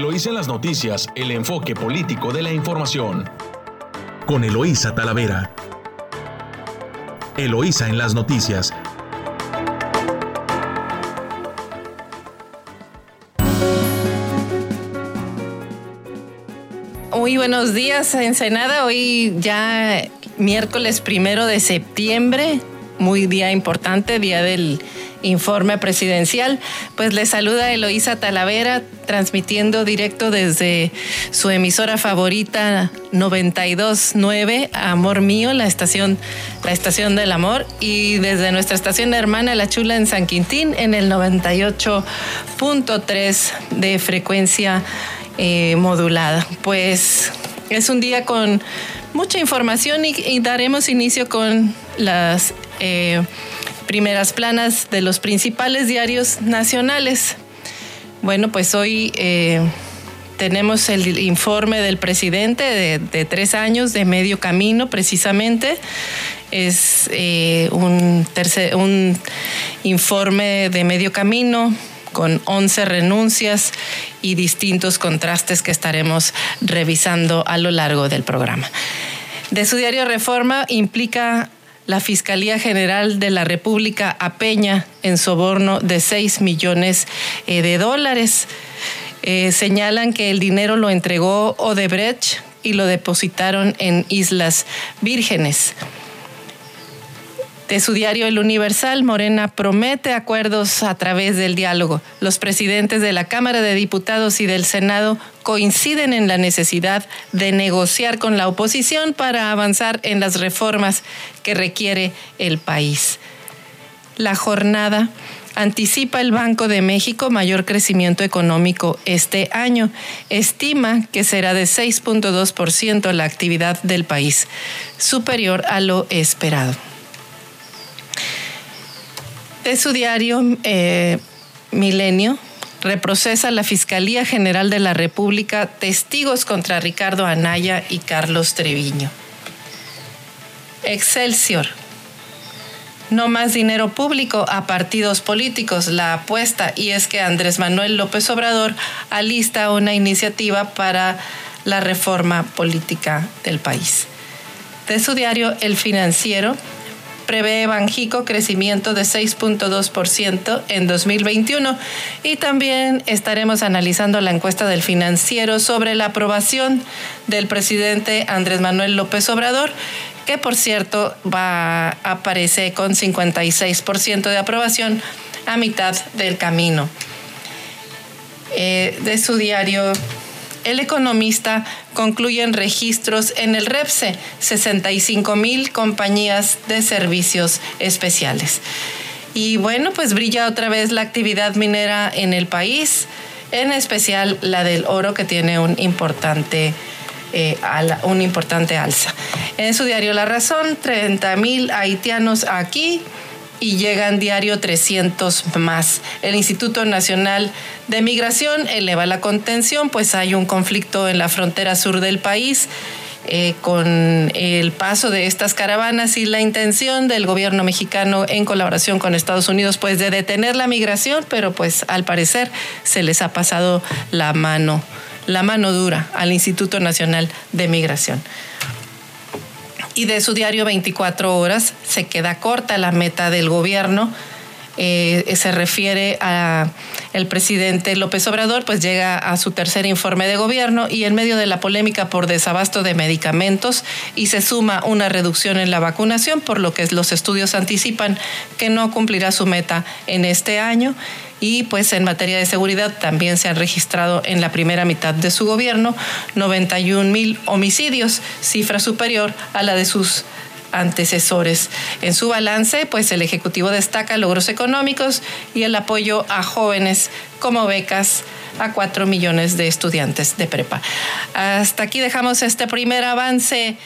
Eloísa en las noticias, el enfoque político de la información. Con Eloísa Talavera. Eloísa en las noticias. Muy buenos días, Ensenada. Hoy ya miércoles primero de septiembre, muy día importante, día del informe presidencial. Pues le saluda Eloísa Talavera, transmitiendo directo desde su emisora favorita 929, Amor Mío, la estación, la estación del amor, y desde nuestra estación hermana La Chula en San Quintín, en el 98.3 de frecuencia eh, modulada. Pues es un día con mucha información y, daremos inicio con las eh, primeras planas de los principales diarios nacionales. Bueno, pues hoy eh, tenemos el informe del presidente de, tres años de medio camino, precisamente. Es eh, un, un informe de medio camino con 11 renuncias y distintos contrastes que estaremos revisando a lo largo del programa. De su diario Reforma implica la Fiscalía General de la República a Peña en soborno de 6 millones eh, de dólares. Eh, señalan que el dinero lo entregó Odebrecht y lo depositaron en Islas Vírgenes. De su diario El Universal, Morena promete acuerdos a través del diálogo. Los presidentes de la Cámara de Diputados y del Senado coinciden en la necesidad de negociar con la oposición para avanzar en las reformas que requiere el país. La jornada anticipa el Banco de México mayor crecimiento económico este año. Estima que será de 6.2% la actividad del país, superior a lo esperado de su diario eh, Milenio, reprocesa la Fiscalía General de la República testigos contra Ricardo Anaya y Carlos Treviño. Excelsior. No más dinero público a partidos políticos, la apuesta, y es que Andrés Manuel López Obrador alista una iniciativa para la reforma política del país. De su diario El Financiero, prevé Banjico crecimiento de 6.2% en 2021 y también estaremos analizando la encuesta del financiero sobre la aprobación del presidente Andrés Manuel López Obrador que por cierto va aparece con 56% de aprobación a mitad del camino. Eh, de su diario el economista concluye en registros en el REPSE, 65 mil compañías de servicios especiales. Y bueno, pues brilla otra vez la actividad minera en el país, en especial la del oro que tiene un importante, eh, un importante alza. En su diario La Razón, 30 mil haitianos aquí, y llegan diario 300 más. El Instituto Nacional de Migración eleva la contención, pues hay un conflicto en la frontera sur del país. Eh, con el paso de estas caravanas y la intención del gobierno mexicano en colaboración con Estados Unidos pues de detener la migración, pero pues al parecer se les ha pasado la mano, la mano dura al Instituto Nacional de Migración y de su diario 24 horas se queda corta la meta del gobierno. Eh, se refiere a el presidente López Obrador, pues llega a su tercer informe de gobierno y en medio de la polémica por desabasto de medicamentos y se suma una reducción en la vacunación, por lo que los estudios anticipan que no cumplirá su meta en este año y pues en materia de seguridad también se han registrado en la primera mitad de su gobierno 91 mil homicidios, cifra superior a la de sus antecesores. En su balance, pues el Ejecutivo destaca logros económicos y el apoyo a jóvenes como becas a cuatro millones de estudiantes de prepa. Hasta aquí dejamos este primer avance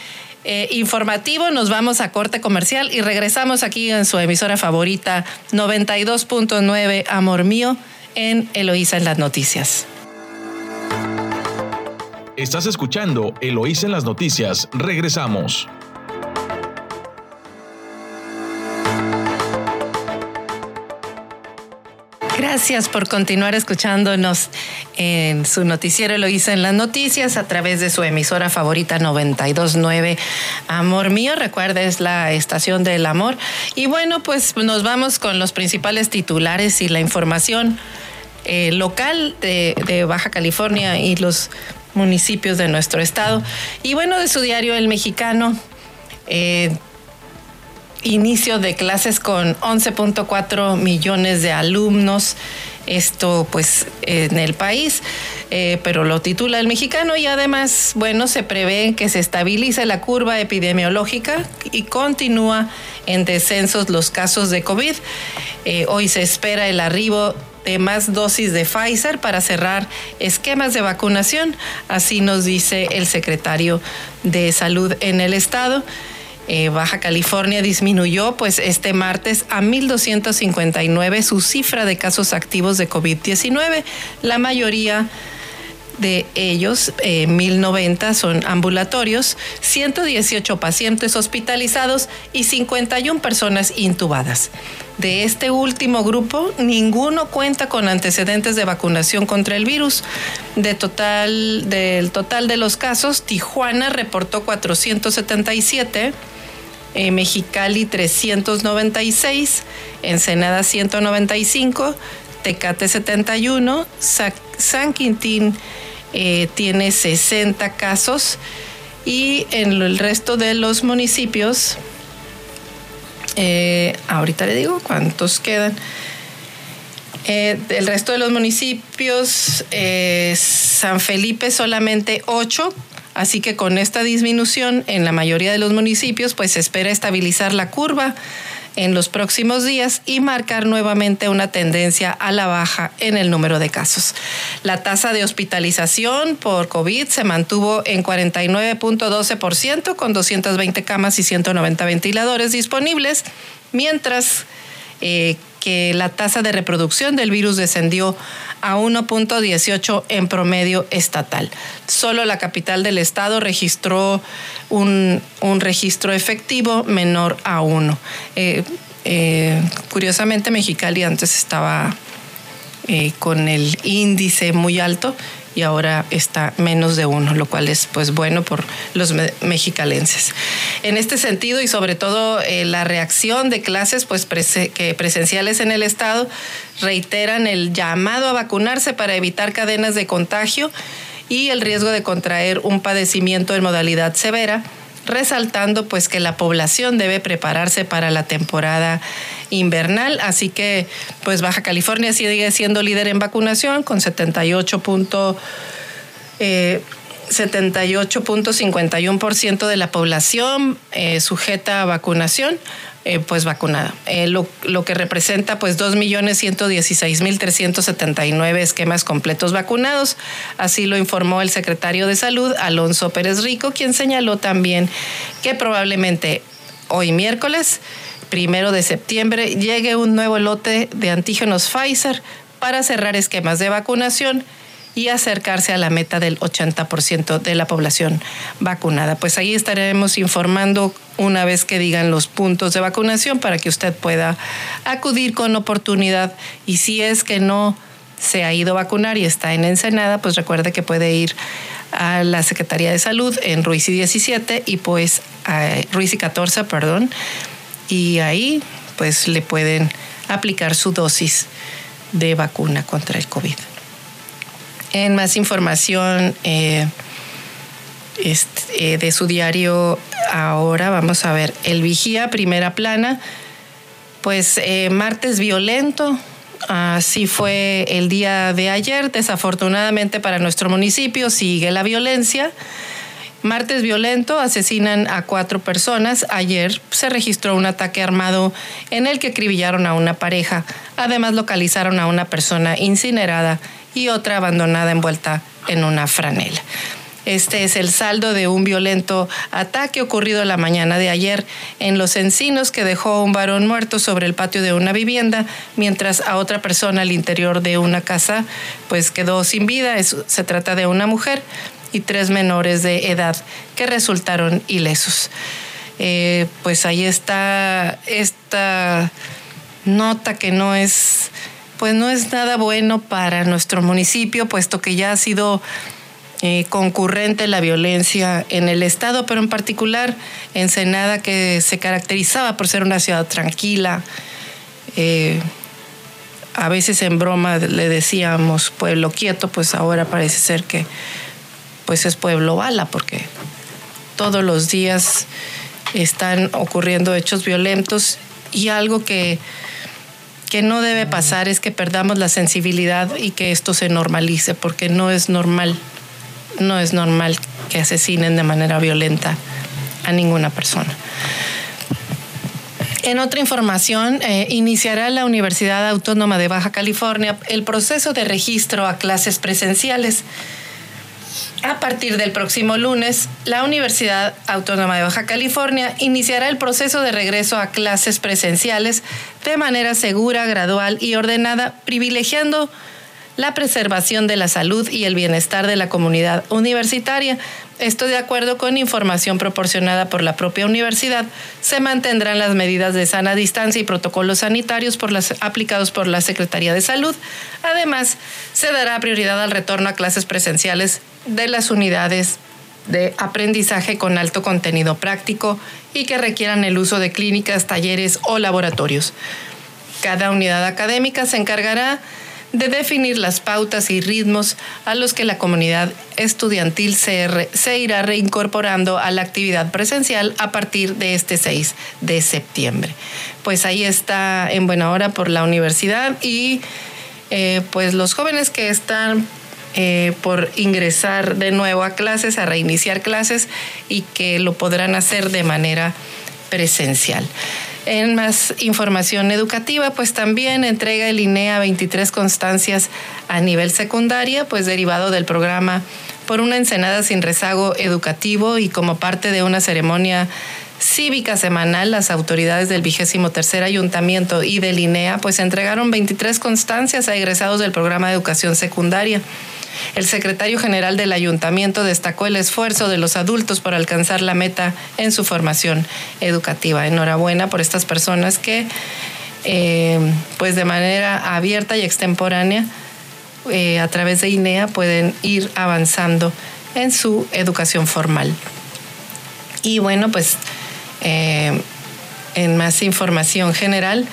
eh, informativo. Nos vamos a corte comercial y regresamos aquí en su emisora favorita 92.9 Amor Mío en Eloísa en las noticias. Estás escuchando Eloísa en las noticias. Regresamos. Gracias por continuar escuchándonos en su noticiero Lo hice en las noticias a través de su emisora favorita 929 Amor Mío. Recuerda, es la estación del amor. Y bueno, pues nos vamos con los principales titulares y la información eh, local de, Baja California y los municipios de nuestro estado. Y bueno, de su diario El Mexicano. Eh, inicio de clases con 11.4 millones de alumnos, esto pues en el país, eh, pero lo titula el mexicano y además, bueno, se prevé que se estabilice la curva epidemiológica y continúa en descensos los casos de COVID. Eh, hoy se espera el arribo de más dosis de Pfizer para cerrar esquemas de vacunación, así nos dice el secretario de Salud en el estado. Eh, Baja California disminuyó pues este martes a 1.259 su cifra de casos activos de COVID-19. La mayoría de ellos, 1.090 eh, son ambulatorios, 118 pacientes hospitalizados y 51 personas intubadas. De este último grupo, ninguno cuenta con antecedentes de vacunación contra el virus. De total, del total de los casos, Tijuana reportó 477 eh, Mexicali 396, Ensenada 195, Tecate 71, San Quintín eh, tiene 60 casos y en el resto de los municipios, eh, ahorita le digo cuántos quedan. el resto de los municipios, San Felipe solamente 8, Así que con esta disminución en la mayoría de los municipios, pues se espera estabilizar la curva en los próximos días y marcar nuevamente una tendencia a la baja en el número de casos. La tasa de hospitalización por COVID se mantuvo en 49.12% con 220 camas y 190 ventiladores disponibles, mientras eh, que la tasa de reproducción del virus descendió a 1.18 en promedio estatal. Solo la capital del estado registró un, registro efectivo menor a 1. Eh, eh, curiosamente, Mexicali antes estaba con el índice muy alto y ahora está menos de uno, lo cual es pues bueno por los mexicalenses. En este sentido y sobre todo eh, la reacción de clases pues que presenciales en el estado reiteran el llamado a vacunarse para evitar cadenas de contagio y el riesgo de contraer un padecimiento en modalidad severa resaltando pues que la población debe prepararse para la temporada invernal, así que pues Baja California sigue siendo líder en vacunación con 78. 78.51% eh, de la población eh, sujeta a vacunación, eh, pues vacunada, eh, lo, que representa pues 2.116.379 esquemas completos vacunados. Así lo informó el secretario de Salud, Alonso Pérez Rico, quien señaló también que probablemente hoy miércoles, primero de septiembre, llegue un nuevo lote de antígenos Pfizer para cerrar esquemas de vacunación y acercarse a la meta del 80% de la población vacunada. Pues ahí estaremos informando una vez que digan los puntos de vacunación para que usted pueda acudir con oportunidad y si es que no se ha ido a vacunar y está en Ensenada, pues recuerde que puede ir a la Secretaría de Salud en Ruiz y 17 y pues a Ruiz y 14, perdón, y ahí pues le pueden aplicar su dosis de vacuna contra el COVID. En más información eh, este, eh, de su diario ahora, vamos a ver, El Vigía, primera plana, pues eh, martes violento, así fue el día de ayer, desafortunadamente para nuestro municipio sigue la violencia. Martes violento, asesinan a cuatro personas. Ayer se registró un ataque armado en el que acribillaron a una pareja. Además localizaron a una persona incinerada y otra abandonada envuelta en una franela. Este es el saldo de un violento ataque ocurrido la mañana de ayer en Los Encinos que dejó a un varón muerto sobre el patio de una vivienda, mientras a otra persona al interior de una casa pues quedó sin vida. se trata de una mujer y tres menores de edad que resultaron ilesos. Eh, pues ahí está esta nota que no es pues no es nada bueno para nuestro municipio, puesto que ya ha sido eh, concurrente la violencia en el estado, pero en particular Ensenada, que se caracterizaba por ser una ciudad tranquila. Eh, a veces en broma le decíamos pueblo quieto, pues ahora parece ser que pues es pueblo bala, porque todos los días están ocurriendo hechos violentos y algo que, que no debe pasar es que perdamos la sensibilidad y que esto se normalice, porque no es normal no es normal que asesinen de manera violenta a ninguna persona. En otra información, eh, iniciará la Universidad Autónoma de Baja California el proceso de registro a clases presenciales. A partir del próximo lunes, la Universidad Autónoma de Baja California iniciará el proceso de regreso a clases presenciales de manera segura, gradual y ordenada, privilegiando la preservación de la salud y el bienestar de la comunidad universitaria. Esto de acuerdo con información proporcionada por la propia universidad. Se mantendrán las medidas de sana distancia y protocolos sanitarios por las, aplicados por la Secretaría de Salud. Además, se dará prioridad al retorno a clases presenciales de las unidades de aprendizaje con alto contenido práctico y que requieran el uso de clínicas, talleres o laboratorios. Cada unidad académica se encargará de definir las pautas y ritmos a los que la comunidad estudiantil se, se, irá reincorporando a la actividad presencial a partir de este 6 de septiembre. Pues ahí está en buena hora por la universidad y eh, pues los jóvenes que están eh, por ingresar de nuevo a clases, a reiniciar clases y que lo podrán hacer de manera presencial. En más información educativa, pues también entrega el INEA 23 constancias a nivel secundaria, pues derivado del programa por una ensenada sin rezago educativo y como parte de una ceremonia cívica semanal, las autoridades del vigésimo tercer ayuntamiento y del INEA pues entregaron 23 constancias a egresados del programa de educación secundaria. El secretario general del ayuntamiento destacó el esfuerzo de los adultos por alcanzar la meta en su formación educativa. Enhorabuena por estas personas que, eh, pues de manera abierta y extemporánea, eh, a través de INEA pueden ir avanzando en su educación formal. Y bueno, pues eh, en más información general,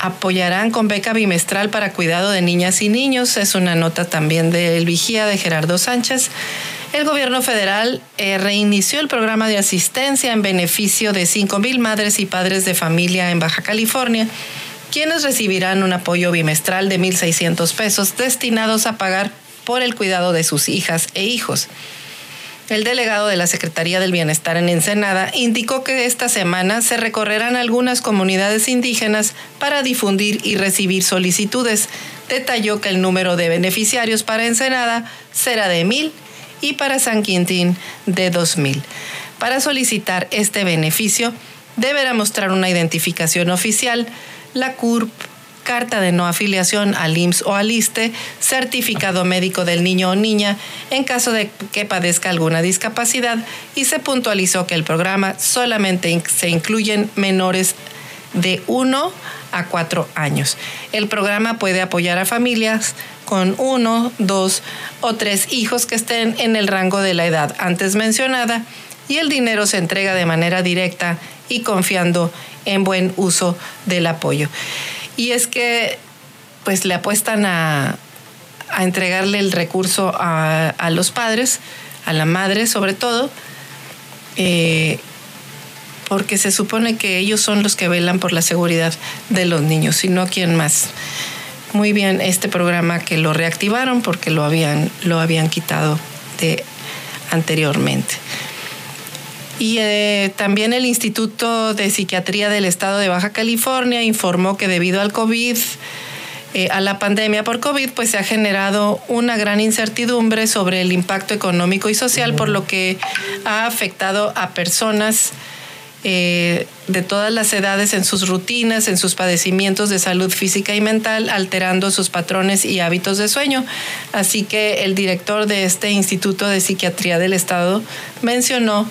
apoyarán con beca bimestral para cuidado de niñas y niños. Es una nota también del Vigía de Gerardo Sánchez. El gobierno federal eh, reinició el programa de asistencia en beneficio de 5.000 madres y padres de familia en Baja California, quienes recibirán un apoyo bimestral de 1.600 pesos destinados a pagar por el cuidado de sus hijas e hijos. El delegado de la Secretaría del Bienestar en Ensenada indicó que esta semana se recorrerán algunas comunidades indígenas para difundir y recibir solicitudes. Detalló que el número de beneficiarios para Ensenada será de mil y para San Quintín de dos mil. Para solicitar este beneficio, deberá mostrar una identificación oficial, la CURP, carta de no afiliación al IMSS o al ISTE, certificado médico del niño o niña en caso de que padezca alguna discapacidad y se puntualizó que el programa solamente se incluyen menores de 1 a 4 años. El programa puede apoyar a familias con uno, dos o tres hijos que estén en el rango de la edad antes mencionada y el dinero se entrega de manera directa y confiando en buen uso del apoyo. Y es que pues le apuestan a, entregarle el recurso a, los padres, a la madre sobre todo, eh, porque se supone que ellos son los que velan por la seguridad de los niños y no quien más. Muy bien este programa que lo reactivaron porque lo habían, lo habían quitado de anteriormente. Y eh, también el Instituto de Psiquiatría del Estado de Baja California informó que debido al COVID, eh, a la pandemia por COVID, pues se ha generado una gran incertidumbre sobre el impacto económico y social, por lo que ha afectado a personas eh, de todas las edades en sus rutinas, en sus padecimientos de salud física y mental, alterando sus patrones y hábitos de sueño. Así que el director de este Instituto de Psiquiatría del Estado mencionó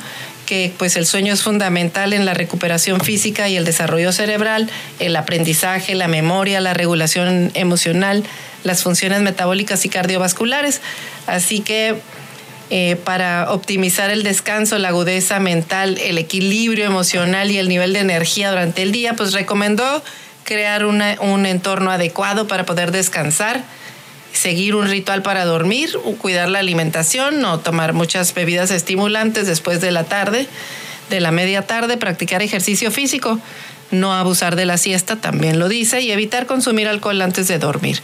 que pues el sueño es fundamental en la recuperación física y el desarrollo cerebral, el aprendizaje, la memoria, la regulación emocional, las funciones metabólicas y cardiovasculares. Así que eh, para optimizar el descanso, la agudeza mental, el equilibrio emocional y el nivel de energía durante el día, pues recomendó crear un entorno adecuado para poder descansar, seguir un ritual para dormir, cuidar la alimentación, no tomar muchas bebidas estimulantes después de la tarde, de la media tarde, practicar ejercicio físico, no abusar de la siesta, también lo dice, y evitar consumir alcohol antes de dormir.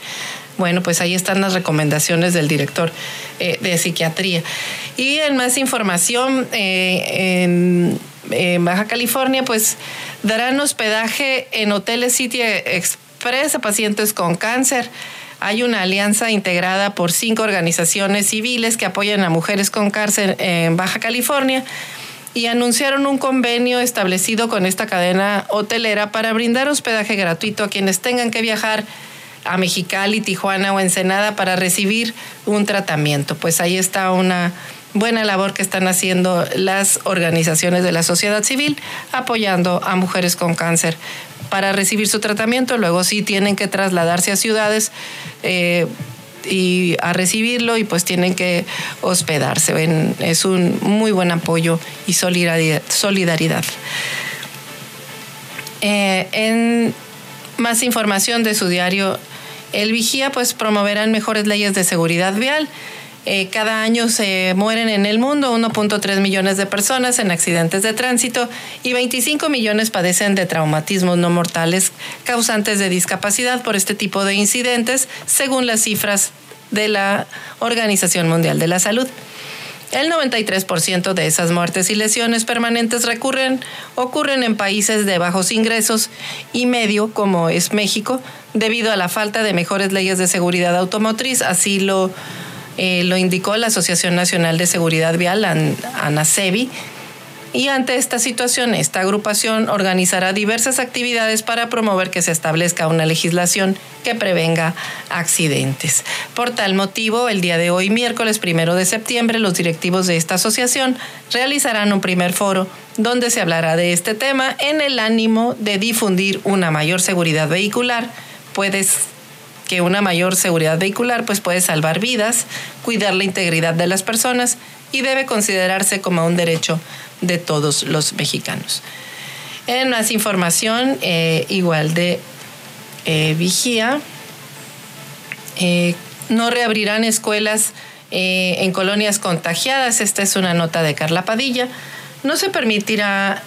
Bueno, pues ahí están las recomendaciones del director eh, de psiquiatría. Y en más información, eh, en, Baja California, pues darán hospedaje en hoteles City Express a pacientes con cáncer. Hay una alianza integrada por cinco organizaciones civiles que apoyan a mujeres con cáncer en Baja California y anunciaron un convenio establecido con esta cadena hotelera para brindar hospedaje gratuito a quienes tengan que viajar a Mexicali, Tijuana o Ensenada para recibir un tratamiento. Pues ahí está una buena labor que están haciendo las organizaciones de la sociedad civil apoyando a mujeres con cáncer para recibir su tratamiento. Luego sí tienen que trasladarse a ciudades. Eh, y a recibirlo y pues tienen que hospedarse. Es un muy buen apoyo y solidaridad. Eh, en más información de su diario el Vigía pues promoverán mejores leyes de seguridad vial. Eh, cada año se mueren en el mundo 1.3 millones de personas en accidentes de tránsito y 25 millones padecen de traumatismos no mortales causantes de discapacidad por este tipo de incidentes, según las cifras de la Organización Mundial de la Salud. El 93% de esas muertes y lesiones permanentes recurren, ocurren en países de bajos ingresos y medio, como es México, debido a la falta de mejores leyes de seguridad automotriz. Así lo, eh, lo indicó la Asociación Nacional de Seguridad Vial, ANASEBI, y ante esta situación, esta agrupación organizará diversas actividades para promover que se establezca una legislación que prevenga accidentes. Por tal motivo, el día de hoy, miércoles primero de septiembre, los directivos de esta asociación realizarán un primer foro donde se hablará de este tema en el ánimo de difundir una mayor seguridad vehicular. Puedes que una mayor seguridad vehicular pues puede salvar vidas, cuidar la integridad de las personas y debe considerarse como un derecho de todos los mexicanos. En más información, eh, igual de eh, vigía, eh, no reabrirán escuelas en colonias contagiadas. Esta es una nota de Carla Padilla. No se permitirá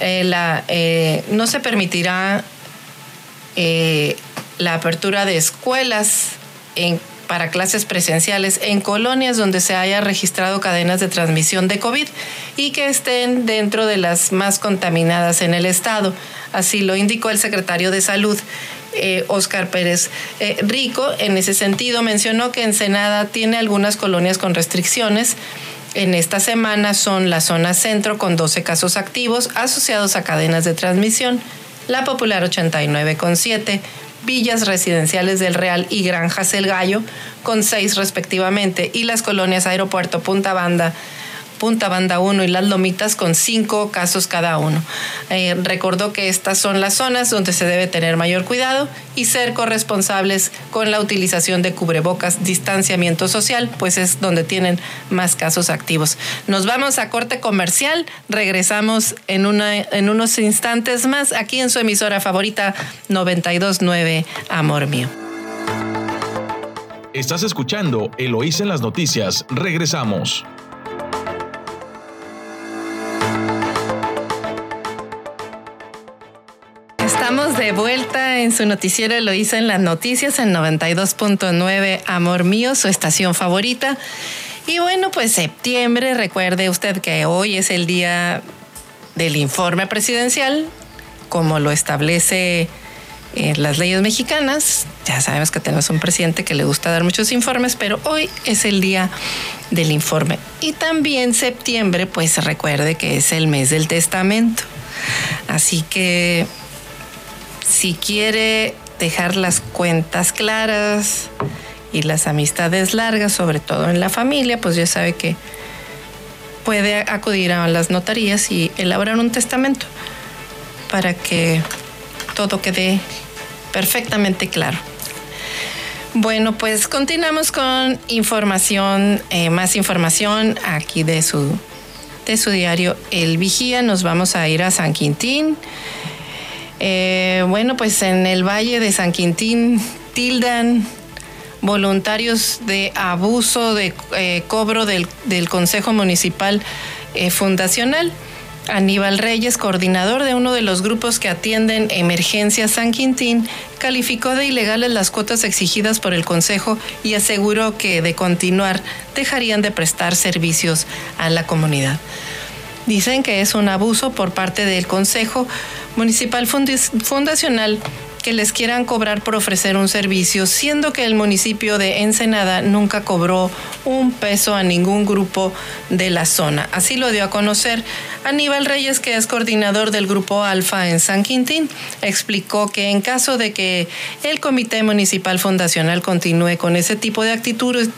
la, no se permitirá la apertura de escuelas para clases presenciales en colonias donde se haya registrado cadenas de transmisión de COVID y que estén dentro de las más contaminadas en el estado. Así lo indicó el secretario de Salud. Oscar eh, Pérez eh, Rico, en ese sentido, mencionó que Ensenada tiene algunas colonias con restricciones. En esta semana son la zona centro con 12 casos activos asociados a cadenas de transmisión, la popular 89,7, villas residenciales del Real y Granjas El Gallo, con seis respectivamente, y las colonias Aeropuerto Punta Banda, Punta Banda 1 y Las Lomitas con cinco casos cada uno. Eh, recordó que estas son las zonas donde se debe tener mayor cuidado y ser corresponsables con la utilización de cubrebocas, distanciamiento social, pues es donde tienen más casos activos. Nos vamos a corte comercial, regresamos en, una, en unos instantes más aquí en su emisora favorita 929 Amor Mío. Estás escuchando Eloísa en las noticias. Regresamos. Estamos de vuelta en su noticiero Eloísa en las noticias en 92.9 Amor Mío, su estación favorita. Y bueno, pues septiembre, recuerde usted que hoy es el día del informe presidencial, como lo establece eh, las leyes mexicanas. Ya sabemos que tenemos un presidente que le gusta dar muchos informes, pero hoy es el día del informe. Y también septiembre, pues recuerde que es el mes del testamento. Así que si quiere dejar las cuentas claras y las amistades largas, sobre todo en la familia, pues ya sabe que puede acudir a las notarías y elaborar un testamento para que todo quede perfectamente claro. Bueno, pues continuamos con información, eh, más información aquí de su, de su diario El Vigía. Nos vamos a ir a San Quintín. Eh, bueno, pues en el Valle de San Quintín tildan voluntarios de abuso de eh, cobro del, Consejo Municipal eh, Fundacional. Aníbal Reyes, coordinador de uno de los grupos que atienden Emergencia San Quintín, calificó de ilegales las cuotas exigidas por el Consejo y aseguró que de continuar dejarían de prestar servicios a la comunidad. Dicen que es un abuso por parte del Consejo Municipal Fundacional que les quieran cobrar por ofrecer un servicio, siendo que el municipio de Ensenada nunca cobró un peso a ningún grupo de la zona. Así lo dio a conocer Aníbal Reyes, que es coordinador del grupo Alfa en San Quintín. Explicó que en caso de que el Comité Municipal Fundacional continúe con ese tipo de actitudes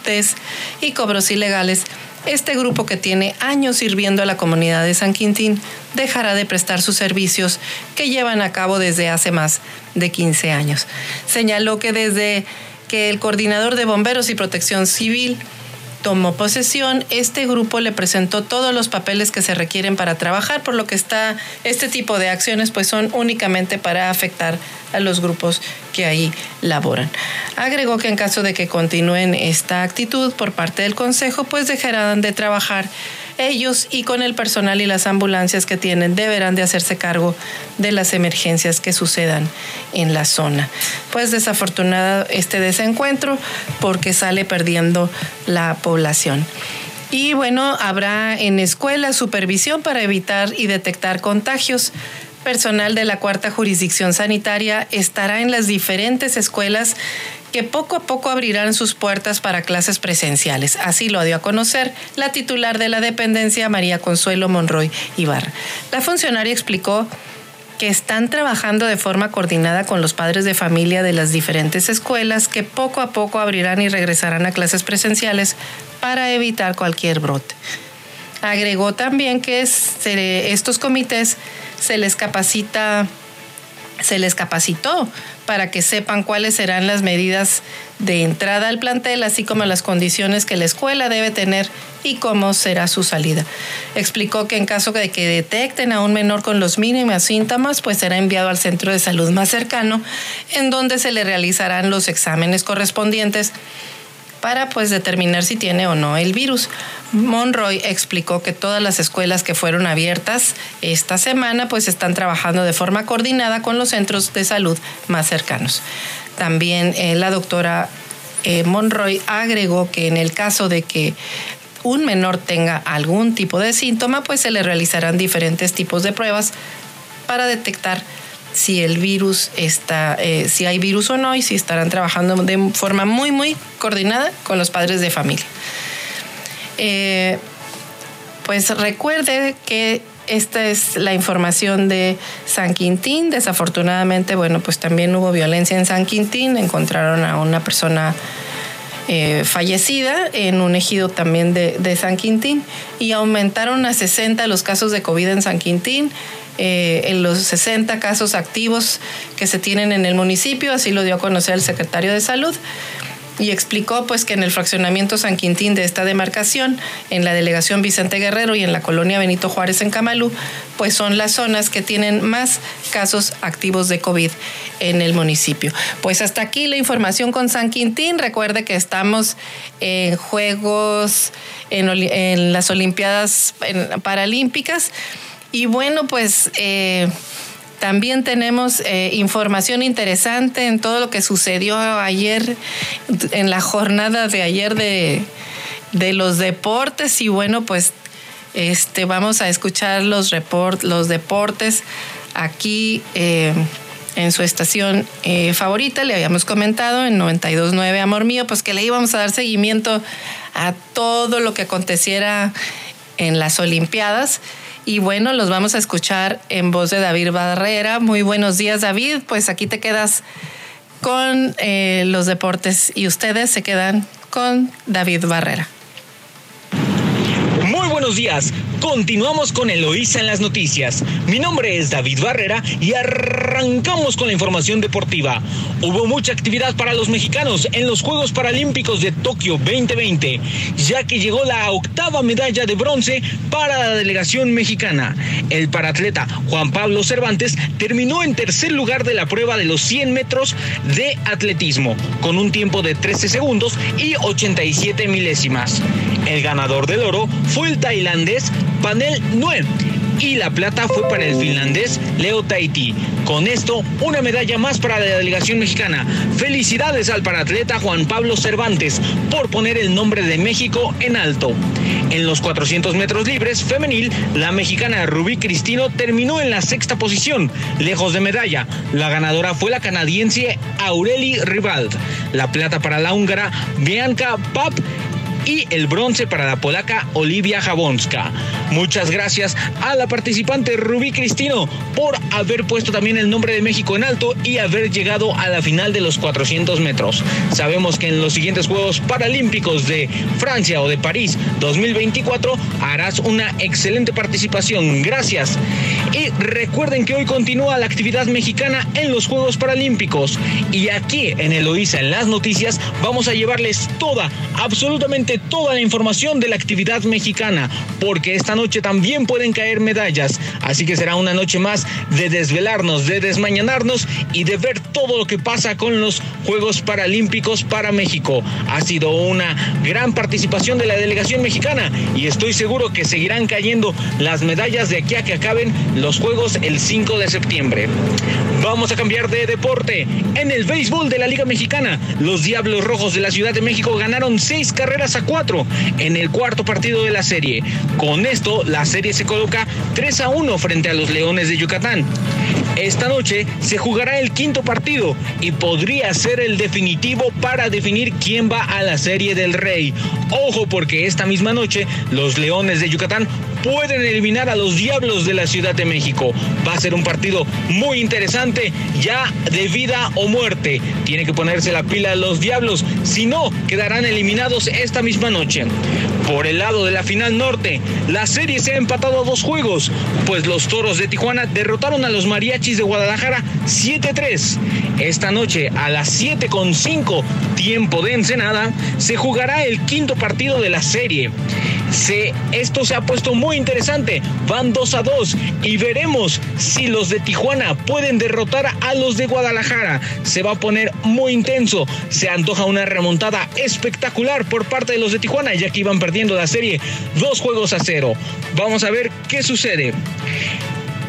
y cobros ilegales, este grupo que tiene años sirviendo a la comunidad de San Quintín dejará de prestar sus servicios que llevan a cabo desde hace más de 15 años. Señaló que desde que el coordinador de bomberos y protección civil tomó posesión, este grupo le presentó todos los papeles que se requieren para trabajar, por lo que está este tipo de acciones pues son únicamente para afectar a los grupos que ahí laboran. Agregó que en caso de que continúen esta actitud por parte del Consejo, pues dejarán de trabajar ellos y con el personal y las ambulancias que tienen deberán de hacerse cargo de las emergencias que sucedan en la zona. Pues desafortunado este desencuentro porque sale perdiendo la población. Y bueno, habrá en escuelas supervisión para evitar y detectar contagios. Personal de la cuarta jurisdicción sanitaria estará en las diferentes escuelas que poco a poco abrirán sus puertas para clases presenciales. Así lo dio a conocer la titular de la dependencia, María Consuelo Monroy Ibarra. La funcionaria explicó que están trabajando de forma coordinada con los padres de familia de las diferentes escuelas que poco a poco abrirán y regresarán a clases presenciales para evitar cualquier brote. Agregó también que estos comités se les capacita se les capacitó para que sepan cuáles serán las medidas de entrada al plantel, así como las condiciones que la escuela debe tener y cómo será su salida. Explicó que en caso de que detecten a un menor con los mínimos síntomas, pues será enviado al centro de salud más cercano, en donde se le realizarán los exámenes correspondientes para pues determinar si tiene o no el virus. Monroy explicó que todas las escuelas que fueron abiertas esta semana pues están trabajando de forma coordinada con los centros de salud más cercanos. También eh, la doctora eh, Monroy agregó que en el caso de que un menor tenga algún tipo de síntoma, pues se le realizarán diferentes tipos de pruebas para detectar si el virus está, eh, si hay virus o no y si estarán trabajando de forma muy, muy coordinada con los padres de familia. Eh, pues recuerde que esta es la información de San Quintín. Desafortunadamente, bueno, pues también hubo violencia en San Quintín. Encontraron a una persona eh, fallecida en un ejido también de, de, San Quintín y aumentaron a 60 los casos de COVID en San Quintín. Eh, en los 60 casos activos que se tienen en el municipio, así lo dio a conocer el secretario de Salud y explicó pues que en el fraccionamiento San Quintín de esta demarcación, en la delegación Vicente Guerrero y en la colonia Benito Juárez en Camalú, pues son las zonas que tienen más casos activos de COVID en el municipio. Pues hasta aquí la información con San Quintín. Recuerde que estamos en Juegos, en, las Olimpiadas Paralímpicas. Y bueno, pues eh, también tenemos eh, información interesante en todo lo que sucedió ayer, en la jornada de ayer de, los deportes. Y bueno, pues este, vamos a escuchar los, report, los deportes aquí. Eh, en su estación favorita, le habíamos comentado en 92.9 Amor Mío, pues que le íbamos a dar seguimiento a todo lo que aconteciera en las Olimpiadas. Y bueno, los vamos a escuchar en voz de David Barrera. Muy buenos días, David. Pues aquí te quedas con eh, los deportes y ustedes se quedan con David Barrera buenos días. Continuamos con Eloísa en las noticias. Mi nombre es David Barrera y arrancamos con la información deportiva. Hubo mucha actividad para los mexicanos en los Juegos Paralímpicos de Tokio 2020, ya que llegó la octava medalla de bronce para la delegación mexicana. El paratleta Juan Pablo Cervantes terminó en tercer lugar de la prueba de los 100 metros de atletismo, con un tiempo de 13 segundos y 87 milésimas. El ganador del oro fue el tailandés Panel Nue y la plata fue para el finlandés Leo Tahiti. Con esto, una medalla más para la delegación mexicana. Felicidades al paratleta Juan Pablo Cervantes por poner el nombre de México en alto. En los 400 metros libres femenil, la mexicana Rubí Cristino terminó en la sexta posición, lejos de medalla. La ganadora fue la canadiense Aureli Ribald. La plata para la húngara Bianca Pap y el bronce para la polaca Olivia Jabonska. Muchas gracias a la participante Rubí Cristino por haber puesto también el nombre de México en alto y haber llegado a la final de los 400 metros. Sabemos que en los siguientes Juegos Paralímpicos de Francia o de París 2024 harás una excelente participación. Gracias. Y recuerden que hoy continúa la actividad mexicana en los Juegos Paralímpicos. Y aquí en Eloísa, en las noticias, vamos a llevarles toda, absolutamente toda la información de la actividad mexicana, porque esta noche también pueden caer medallas. Así que será una noche más de desvelarnos, de desmañanarnos y de ver todo lo que pasa con los Juegos Paralímpicos para México. Ha sido una gran participación de la delegación mexicana y estoy seguro que seguirán cayendo las medallas de aquí a que acaben los Juegos el 5 de septiembre. Vamos a cambiar de deporte. En el béisbol de la Liga Mexicana, los Diablos Rojos de la Ciudad de México ganaron seis carreras a cuatro en el cuarto partido de la serie. Con esto, la serie se coloca 3 a 1 frente a los Leones de Yucatán. Esta noche se jugará el quinto partido y podría ser el definitivo para definir quién va a la Serie del Rey. Ojo porque esta misma noche los Leones de Yucatán pueden eliminar a los Diablos de la Ciudad de México. Va a ser un partido muy interesante, ya de vida o muerte. Tiene que ponerse la pila a los Diablos, si no, quedarán eliminados esta misma noche. Por el lado de la final norte, la serie se ha empatado a dos juegos, pues los Toros de Tijuana derrotaron a los Mariachis de Guadalajara 7-3. Esta noche a las 7.5 tiempo de Ensenada se jugará el quinto partido de la serie. Se, esto se ha puesto muy interesante, van 2 a 2 y veremos si los de Tijuana pueden derrotar a los de Guadalajara. Se va a poner muy intenso, se antoja una remontada espectacular por parte de los de Tijuana ya que iban perdiendo la serie dos juegos a cero. Vamos a ver qué sucede.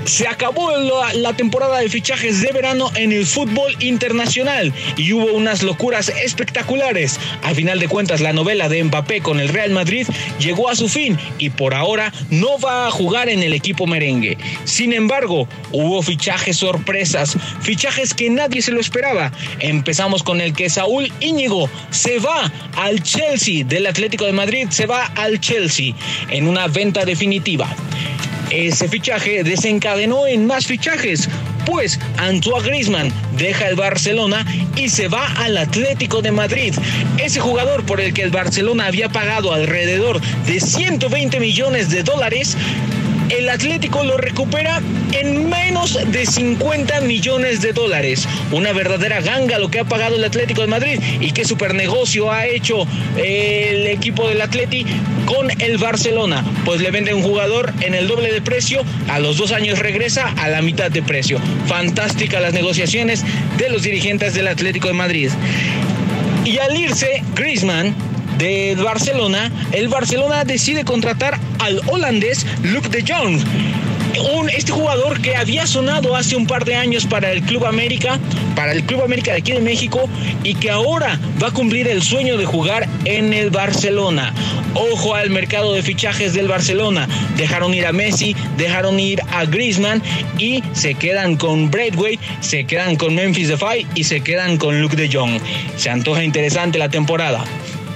Se acabó la, temporada de fichajes de verano en el fútbol internacional y hubo unas locuras espectaculares. A final de cuentas, la novela de Mbappé con el Real Madrid llegó a su fin y por ahora no va a jugar en el equipo merengue. Sin embargo, hubo fichajes sorpresas, fichajes que nadie se lo esperaba. Empezamos con el que Saúl Íñigo se va al Chelsea del Atlético de Madrid, se va al Chelsea en una venta definitiva. Ese fichaje desencadenó en más fichajes, pues Antoine Griezmann deja el Barcelona y se va al Atlético de Madrid. Ese jugador por el que el Barcelona había pagado alrededor de 120 millones de dólares el Atlético lo recupera en menos de 50 millones de dólares. Una verdadera ganga lo que ha pagado el Atlético de Madrid y qué super negocio ha hecho el equipo del Atleti con el Barcelona. Pues le vende un jugador en el doble de precio, a los dos años regresa a la mitad de precio. Fantásticas las negociaciones de los dirigentes del Atlético de Madrid. Y al irse, Griezmann del Barcelona, el Barcelona decide contratar al holandés Luc de Jong. Un, este jugador que había sonado hace un par de años para el Club América, para el Club América de aquí de México, y que ahora va a cumplir el sueño de jugar en el Barcelona. Ojo al mercado de fichajes del Barcelona. Dejaron ir a Messi, dejaron ir a Griezmann y se quedan con Braithwaite, se quedan con Memphis Depay y se quedan con Luke de Jong. Se antoja interesante la temporada.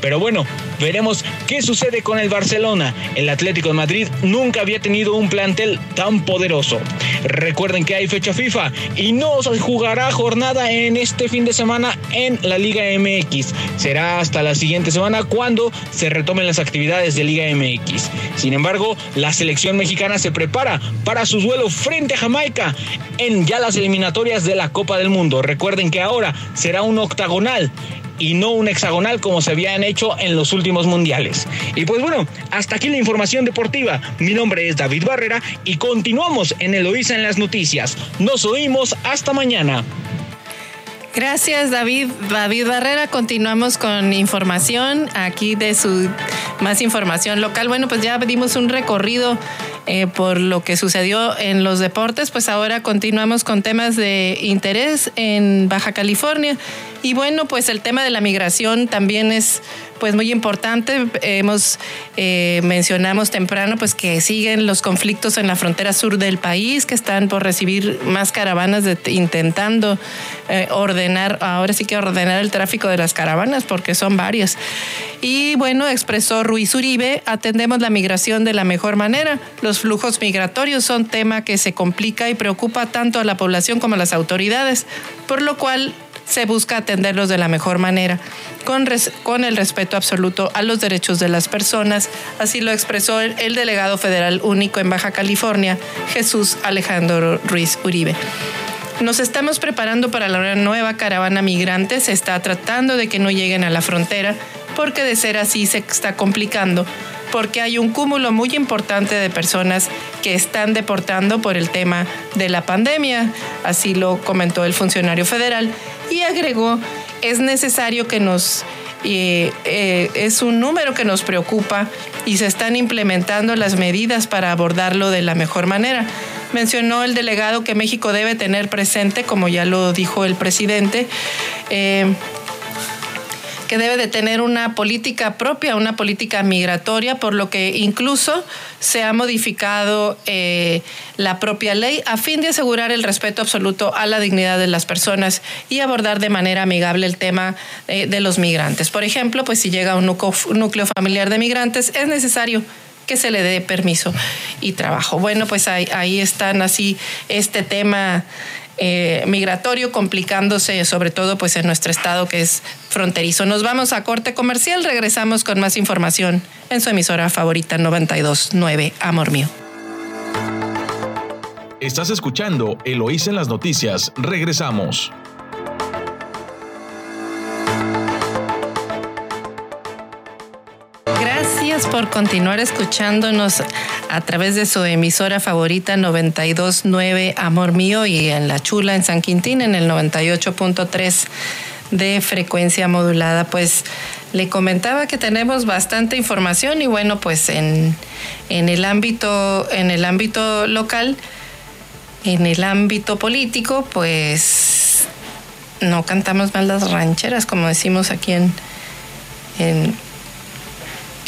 Pero bueno, veremos qué sucede con el Barcelona. El Atlético de Madrid nunca había tenido un plantel tan poderoso. Recuerden que hay fecha FIFA y no se jugará jornada en este fin de semana en la Liga MX. Será hasta la siguiente semana cuando se retomen las actividades de Liga MX. Sin embargo, la selección mexicana se prepara para su duelo frente a Jamaica en ya las eliminatorias de la Copa del Mundo. Recuerden que ahora será un octagonal y no un hexagonal como se habían hecho en los últimos mundiales. Y pues bueno, hasta aquí la información deportiva. Mi nombre es David Barrera y continuamos en Eloísa en las noticias. Nos oímos hasta mañana. Gracias David. David Barrera, continuamos con información aquí de su más información local. Bueno, pues ya dimos un recorrido eh, por lo que sucedió en los deportes, pues ahora continuamos con temas de interés en Baja California. Y bueno, pues el tema de la migración también es pues muy importante. Hemos eh, mencionamos temprano pues que siguen los conflictos en la frontera sur del país, que están por recibir más caravanas de, intentando eh, ordenar, ahora sí que ordenar el tráfico de las caravanas, porque son varias. Y bueno, expresó Ruiz Uribe, atendemos la migración de la mejor manera. Los flujos migratorios son tema que se complica y preocupa tanto a la población como a las autoridades, por lo cual se busca atenderlos de la mejor manera, con, con el respeto absoluto a los derechos de las personas. Así lo expresó el, el delegado federal único en Baja California, Jesús Alejandro Ruiz Uribe. Nos estamos preparando para la nueva caravana migrante. Se está tratando de que no lleguen a la frontera, porque de ser así se está complicando porque hay un cúmulo muy importante de personas que están deportando por el tema de la pandemia, así lo comentó el funcionario federal, y agregó, es necesario que nos... Eh, eh, es un número que nos preocupa y se están implementando las medidas para abordarlo de la mejor manera. Mencionó el delegado que México debe tener presente, como ya lo dijo el presidente, eh, que debe de tener una política propia, una política migratoria, por lo que incluso se ha modificado eh, la propia ley a fin de asegurar el respeto absoluto a la dignidad de las personas y abordar de manera amigable el tema eh, de los migrantes. Por ejemplo, pues si llega un núcleo familiar de migrantes, es necesario que se le dé permiso y trabajo. Bueno, pues ahí, ahí están así este tema eh, migratorio complicándose sobre todo pues en nuestro estado que es fronterizo. Nos vamos a corte comercial, regresamos con más información en su emisora favorita 929 Amor Mío. Estás escuchando Eloísa en las noticias. Regresamos. Por continuar escuchándonos a través de su emisora favorita 929 Amor Mío y en La Chula en San Quintín en el 98.3 de frecuencia modulada. Pues le comentaba que tenemos bastante información y bueno, pues en, en el ámbito en el ámbito local, en el ámbito político, pues no cantamos mal las rancheras como decimos aquí en, en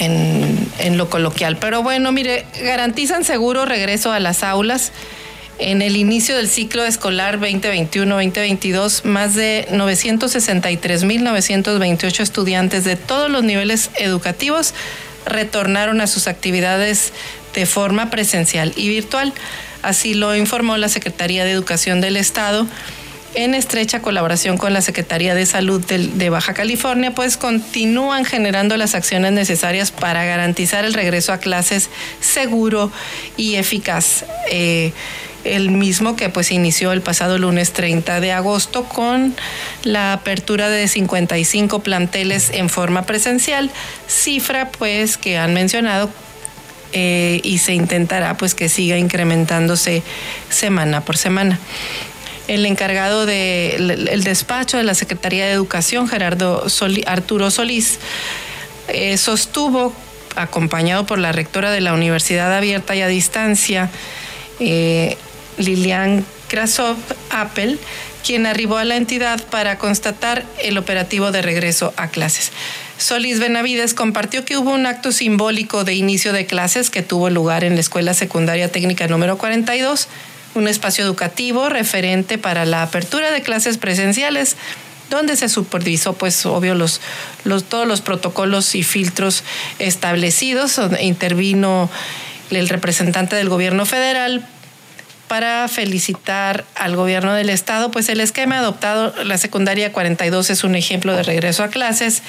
en, lo coloquial. Pero bueno, mire, garantizan seguro regreso a las aulas. En el inicio del ciclo escolar 2021-2022, más de 963.928 estudiantes de todos los niveles educativos retornaron a sus actividades de forma presencial y virtual. Así lo informó la Secretaría de Educación del Estado en estrecha colaboración con la Secretaría de Salud de, Baja California, pues continúan generando las acciones necesarias para garantizar el regreso a clases seguro y eficaz. Eh, el mismo que pues inició el pasado lunes 30 de agosto con la apertura de 55 planteles en forma presencial, cifra pues que han mencionado eh, y se intentará pues que siga incrementándose semana por semana el encargado del despacho de la Secretaría de Educación, Gerardo Arturo Solís, eh, sostuvo, acompañado por la rectora de la Universidad Abierta y a Distancia, eh, Lilian Krasov Apple, quien arribó a la entidad para constatar el operativo de regreso a clases. Solís Benavides compartió que hubo un acto simbólico de inicio de clases que tuvo lugar en la Escuela Secundaria Técnica número 42 un espacio educativo referente para la apertura de clases presenciales donde se supervisó, pues, obvio, los, todos los protocolos y filtros establecidos. Intervino el representante del gobierno federal para felicitar al gobierno del estado, pues el esquema adoptado, la secundaria 42 es un ejemplo de regreso a clases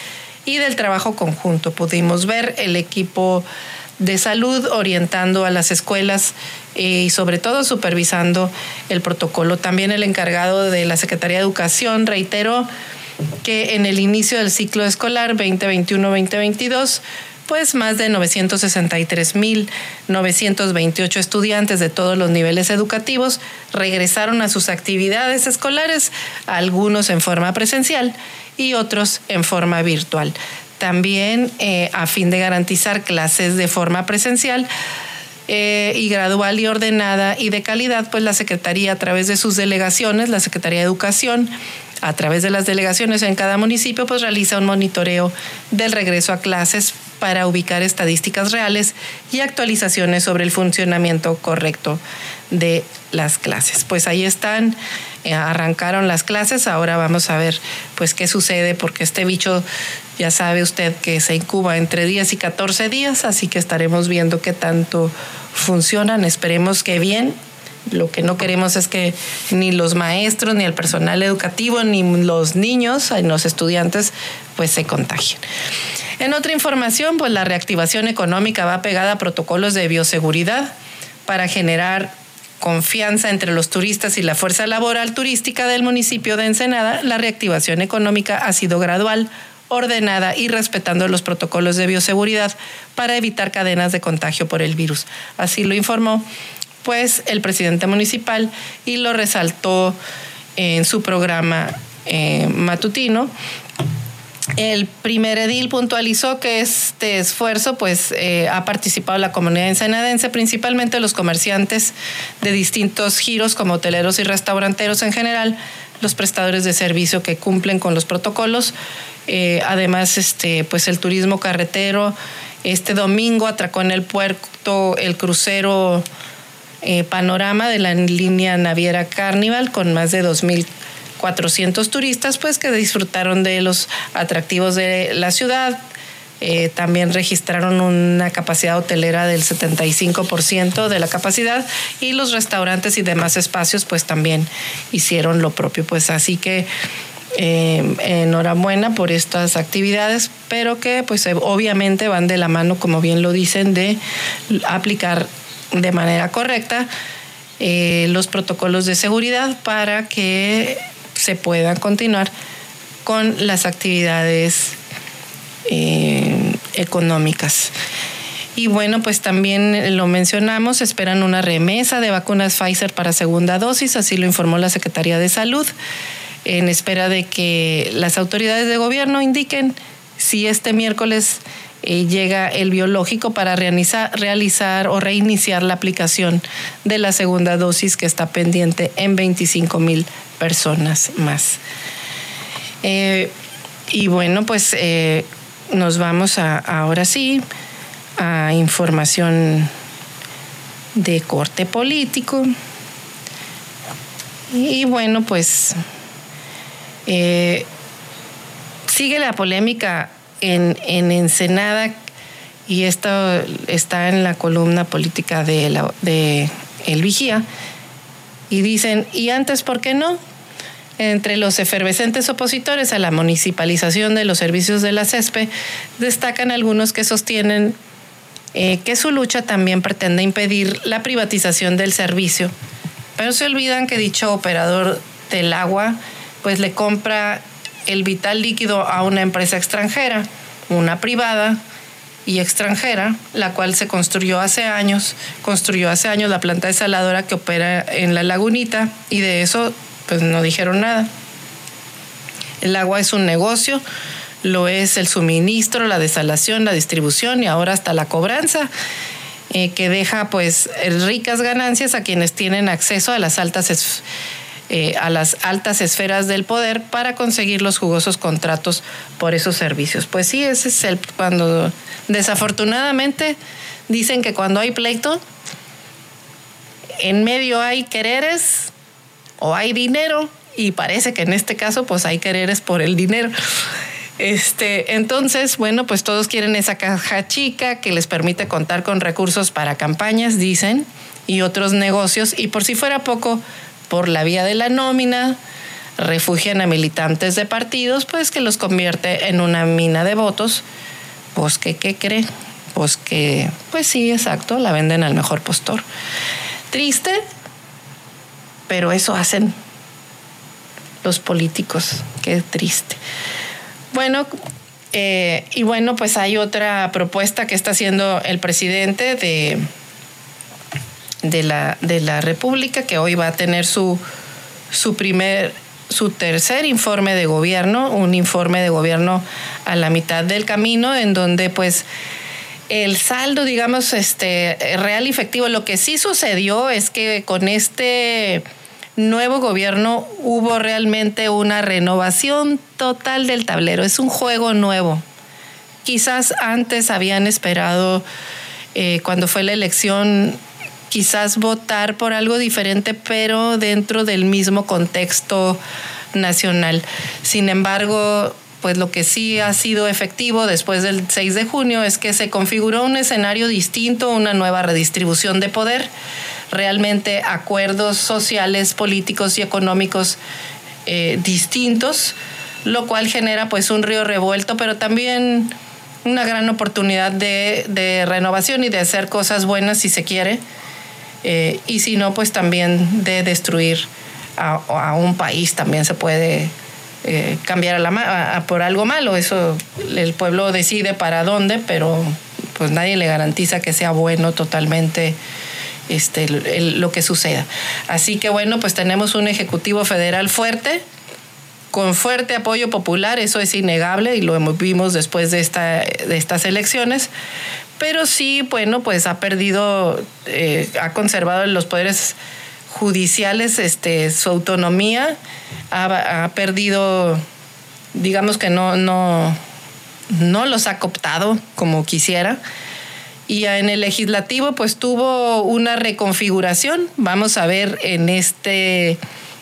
y del trabajo conjunto. Pudimos ver el equipo de salud orientando a las escuelas y sobre todo supervisando el protocolo. También el encargado de la Secretaría de Educación reiteró que en el inicio del ciclo escolar 2021-2022 pues más de 963.928 estudiantes de todos los niveles educativos regresaron a sus actividades escolares, algunos en forma presencial y otros en forma virtual. También eh, a fin de garantizar clases de forma presencial, eh, y gradual y ordenada y de calidad, pues la Secretaría a través de sus delegaciones, la Secretaría de Educación, a través de las delegaciones en cada municipio, pues realiza un monitoreo del regreso a clases para ubicar estadísticas reales y actualizaciones sobre el funcionamiento correcto de las clases. Pues ahí están, eh, arrancaron las clases, ahora vamos a ver pues qué sucede porque este bicho ya sabe usted que se incuba entre 10 y 14 días, así que estaremos viendo qué tanto funcionan, esperemos que bien lo que no queremos es que ni los maestros, ni el personal educativo, ni los niños, ni los estudiantes, pues se contagien. En otra información, pues la reactivación económica va pegada a protocolos de bioseguridad para generar confianza entre los turistas y la fuerza laboral turística del municipio de Ensenada. La reactivación económica ha sido gradual, ordenada y respetando los protocolos de bioseguridad para evitar cadenas de contagio por el virus. Así lo informó pues el presidente municipal y lo resaltó en su programa eh, matutino. El primer edil puntualizó que este esfuerzo pues eh, ha participado la comunidad ensenadense, principalmente los comerciantes de distintos giros como hoteleros y restauranteros en general, los prestadores de servicio que cumplen con los protocolos, eh, además este pues el turismo carretero. Este domingo atracó en el puerto el crucero eh, panorama de la línea naviera Carnival con más de 2.400 turistas, pues que disfrutaron de los atractivos de la ciudad. Eh, también registraron una capacidad hotelera del 75% de la capacidad y los restaurantes y demás espacios pues también hicieron lo propio. Pues así que eh, enhorabuena por estas actividades, pero que pues obviamente van de la mano, como bien lo dicen, de aplicar de manera correcta eh, los protocolos de seguridad para que se puedan continuar con las actividades eh, económicas. Y bueno, pues también lo mencionamos, esperan una remesa de vacunas Pfizer para segunda dosis, así lo informó la Secretaría de Salud, en espera de que las autoridades de gobierno indiquen si este miércoles eh, llega el biológico para realizar, o reiniciar la aplicación de la segunda dosis que está pendiente en 25 mil personas más. Eh, y bueno, pues eh, nos vamos a, ahora sí a información de corte político. Y bueno, pues sigue la polémica en, Ensenada, y esto está en la columna política de, El Vigía, y dicen, ¿y antes por qué no? Entre los efervescentes opositores a la municipalización de los servicios de la CESPE, destacan algunos que sostienen eh, que su lucha también pretende impedir la privatización del servicio, pero se olvidan que dicho operador del agua pues le compra el vital líquido a una empresa extranjera, una privada y extranjera, la cual se construyó hace años, construyó hace años la planta desaladora que opera en la lagunita y de eso pues no dijeron nada. El agua es un negocio, lo es el suministro, la desalación, la distribución y ahora hasta la cobranza. Eh, que deja pues ricas ganancias a quienes tienen acceso a las altas eh, a las altas esferas del poder para conseguir los jugosos contratos por esos servicios. Pues sí, ese es el cuando desafortunadamente dicen que cuando hay pleito, en medio hay quereres o hay dinero y parece que en este caso pues hay quereres por el dinero. Este, entonces, bueno, pues todos quieren esa caja chica que les permite contar con recursos para campañas, dicen, y otros negocios y por si fuera poco, por la vía de la nómina, refugian a militantes de partidos, pues que los convierte en una mina de votos. Pues que, ¿qué cree? Pues que, pues sí, exacto, la venden al mejor postor. Triste, pero eso hacen los políticos, qué triste. Bueno, eh, y bueno, pues hay otra propuesta que está haciendo el presidente de, de, la, de la República, que hoy va a tener su, su primer su tercer informe de gobierno, un informe de gobierno a la mitad del camino, en donde pues el saldo, digamos, este, real y efectivo, lo que sí sucedió es que con este nuevo gobierno hubo realmente una renovación total del tablero. Es un juego nuevo. Quizás antes habían esperado, eh, cuando fue la elección, quizás votar por algo diferente, pero dentro del mismo contexto nacional. Sin embargo, pues lo que sí ha sido efectivo después del 6 de junio es que se configuró un escenario distinto, una nueva redistribución de poder, realmente acuerdos sociales, políticos y económicos eh, distintos, lo cual genera pues un río revuelto, pero también una gran oportunidad de renovación y de hacer cosas buenas si se quiere eh, y si no, pues también de destruir a, un país también se puede eh, cambiar a la, por algo malo. Eso el pueblo decide para dónde, pero pues nadie le garantiza que sea bueno totalmente este, lo que suceda. Así que bueno, pues tenemos un Ejecutivo Federal fuerte, con fuerte apoyo popular, eso es innegable y lo vimos después de, esta, de estas elecciones, pero sí, bueno, pues ha perdido, eh, ha conservado los poderes judiciales este, su autonomía, ha, perdido, digamos que no, no, no los ha cooptado como quisiera. Y en el legislativo pues tuvo una reconfiguración. Vamos a ver en este,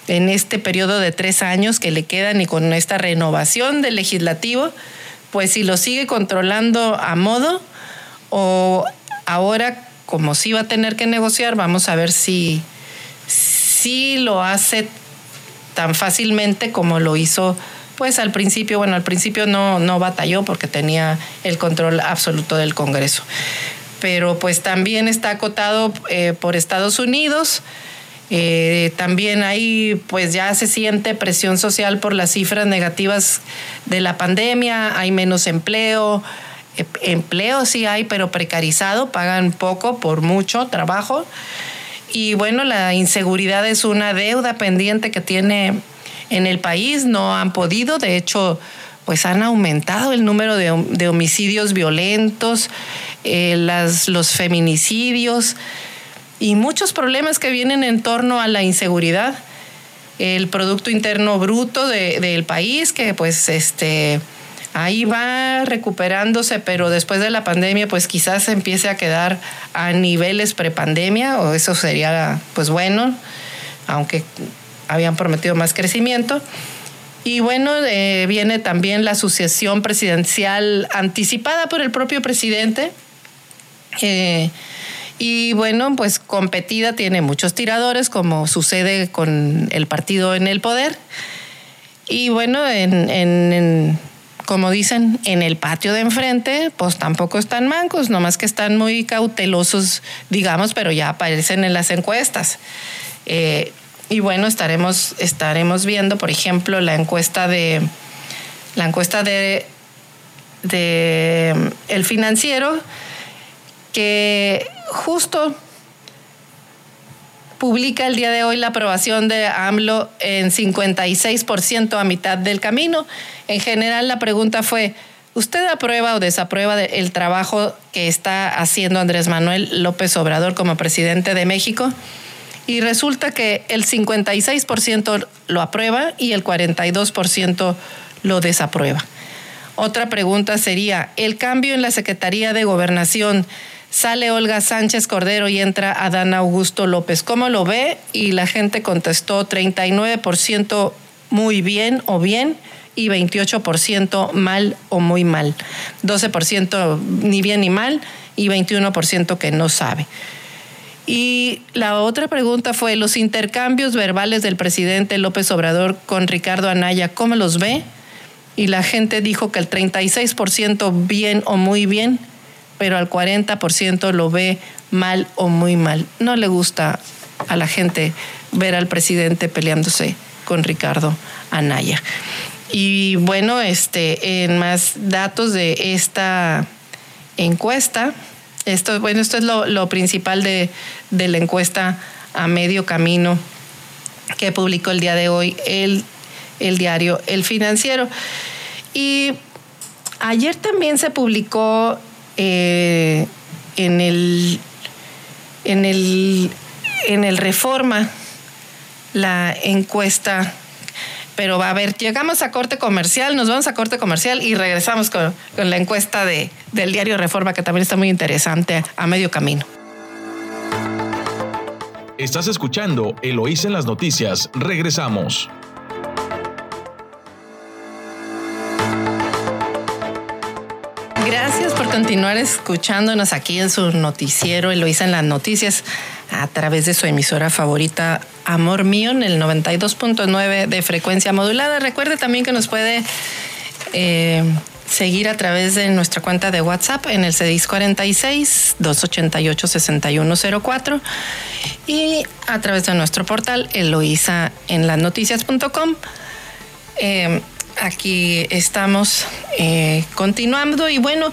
en este periodo de tres años que le quedan y con esta renovación del legislativo, pues si lo sigue controlando a modo, o ahora, como sí va a tener que negociar, vamos a ver si, si lo hace tan fácilmente como lo hizo pues al principio, bueno, al principio no, no batalló porque tenía el control absoluto del Congreso. Pero pues también está acotado eh, por Estados Unidos. Eh, también ahí pues ya se siente presión social por las cifras negativas de la pandemia, hay menos empleo, Em, empleo sí hay, pero precarizado, pagan poco por mucho trabajo. Y bueno, la inseguridad es una deuda pendiente que tiene en el país, no han podido, de hecho, pues han aumentado el número de, homicidios violentos, eh, las, los feminicidios y muchos problemas que vienen en torno a la inseguridad. El Producto Interno Bruto del país, que pues este ahí va recuperándose, pero después de la pandemia, pues quizás empiece a quedar a niveles prepandemia, o eso sería, pues bueno, aunque habían prometido más crecimiento. Y bueno, eh, viene también la sucesión presidencial anticipada por el propio presidente. Eh, y bueno, pues competida tiene muchos tiradores, como sucede con el partido en el poder. Y bueno, en como dicen, en el patio de enfrente, pues tampoco están mancos, nomás que están muy cautelosos, digamos, pero ya aparecen en las encuestas. Eh, y bueno, estaremos, estaremos viendo, por ejemplo, la encuesta de la encuesta de, de el financiero, que justo publica el día de hoy la aprobación de AMLO en 56% a mitad del camino. En general la pregunta fue, ¿usted aprueba o desaprueba el trabajo que está haciendo Andrés Manuel López Obrador como presidente de México? Y resulta que el 56% lo aprueba y el 42% lo desaprueba. Otra pregunta sería, ¿el cambio en la Secretaría de Gobernación Sale Olga Sánchez Cordero y entra Adán Augusto López. ¿Cómo lo ve? Y la gente contestó 39% muy bien o bien y 28% mal o muy mal. 12% ni bien ni mal y 21% que no sabe. Y la otra pregunta fue, los intercambios verbales del presidente López Obrador con Ricardo Anaya, ¿cómo los ve? Y la gente dijo que el 36% bien o muy bien, pero al 40% lo ve mal o muy mal. No le gusta a la gente ver al presidente peleándose con Ricardo Anaya. Y bueno, este, en más datos de esta encuesta, esto, bueno, esto es lo, principal de, la encuesta a medio camino que publicó el día de hoy el, el diario El Financiero. Y ayer también se publicó eh, en el en el en el Reforma la encuesta pero va a ver, llegamos a corte comercial, nos vamos a corte comercial y regresamos con, la encuesta de, del diario Reforma, que también está muy interesante, a medio camino. Estás escuchando Eloís en las noticias. Regresamos. Continuar escuchándonos aquí en su noticiero Eloísa en las noticias a través de su emisora favorita Amor Mío en el 92.9 de frecuencia modulada. Recuerde también que nos puede eh, seguir a través de nuestra cuenta de WhatsApp en el C646 288 6104 y a través de nuestro portal Eloísa en las noticias.com. aquí estamos eh, continuando y bueno,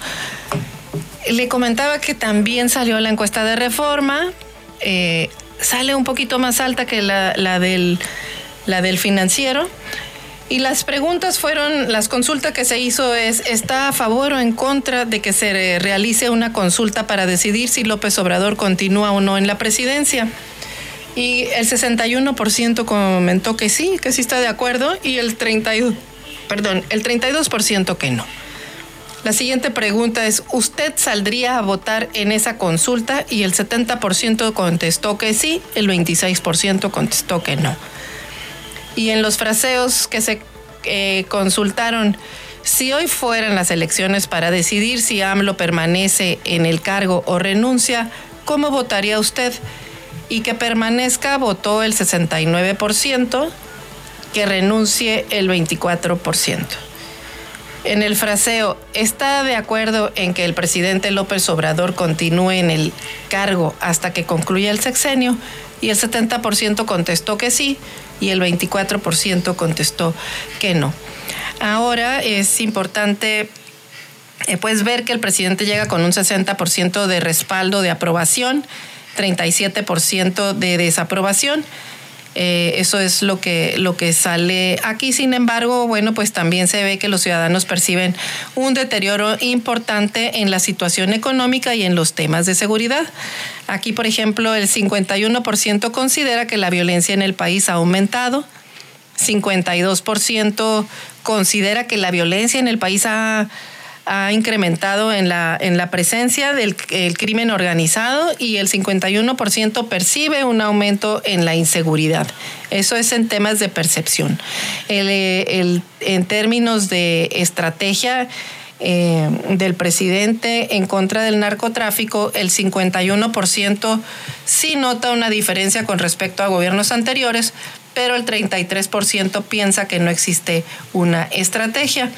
le comentaba que también salió la encuesta de reforma eh, sale un poquito más alta que la, del, la del financiero. Y las preguntas fueron, las consultas que se hizo es, ¿está a favor o en contra de que se realice una consulta para decidir si López Obrador continúa o no en la presidencia? Y el 61% comentó que sí, que sí está de acuerdo, y el 32, perdón, el 32% que no. La siguiente pregunta es, ¿usted saldría a votar en esa consulta? Y el 70% contestó que sí, el 26% contestó que no. Y en los fraseos que se eh, consultaron, si hoy fueran las elecciones para decidir si AMLO permanece en el cargo o renuncia, ¿cómo votaría usted? Y que permanezca votó el 69%, que renuncie el 24% en el fraseo, ¿está de acuerdo en que el presidente López Obrador continúe en el cargo hasta que concluya el sexenio? Y el 70% contestó que sí y el 24% contestó que no. Ahora es importante eh, pues ver que el presidente llega con un 60% de respaldo de aprobación, 37% de desaprobación eh, eso es lo que, lo que sale aquí. Sin embargo, bueno, pues también se ve que los ciudadanos perciben un deterioro importante en la situación económica y en los temas de seguridad. Aquí, por ejemplo, el 51% considera que la violencia en el país ha aumentado. 52% considera que la violencia en el país ha ha incrementado en la, en la presencia del crimen organizado y el 51% percibe un aumento en la inseguridad. Eso es en temas de percepción. El, en términos de estrategia, eh, del presidente en contra del narcotráfico, el 51% sí nota una diferencia con respecto a gobiernos anteriores, pero el 33% piensa que no existe una estrategia.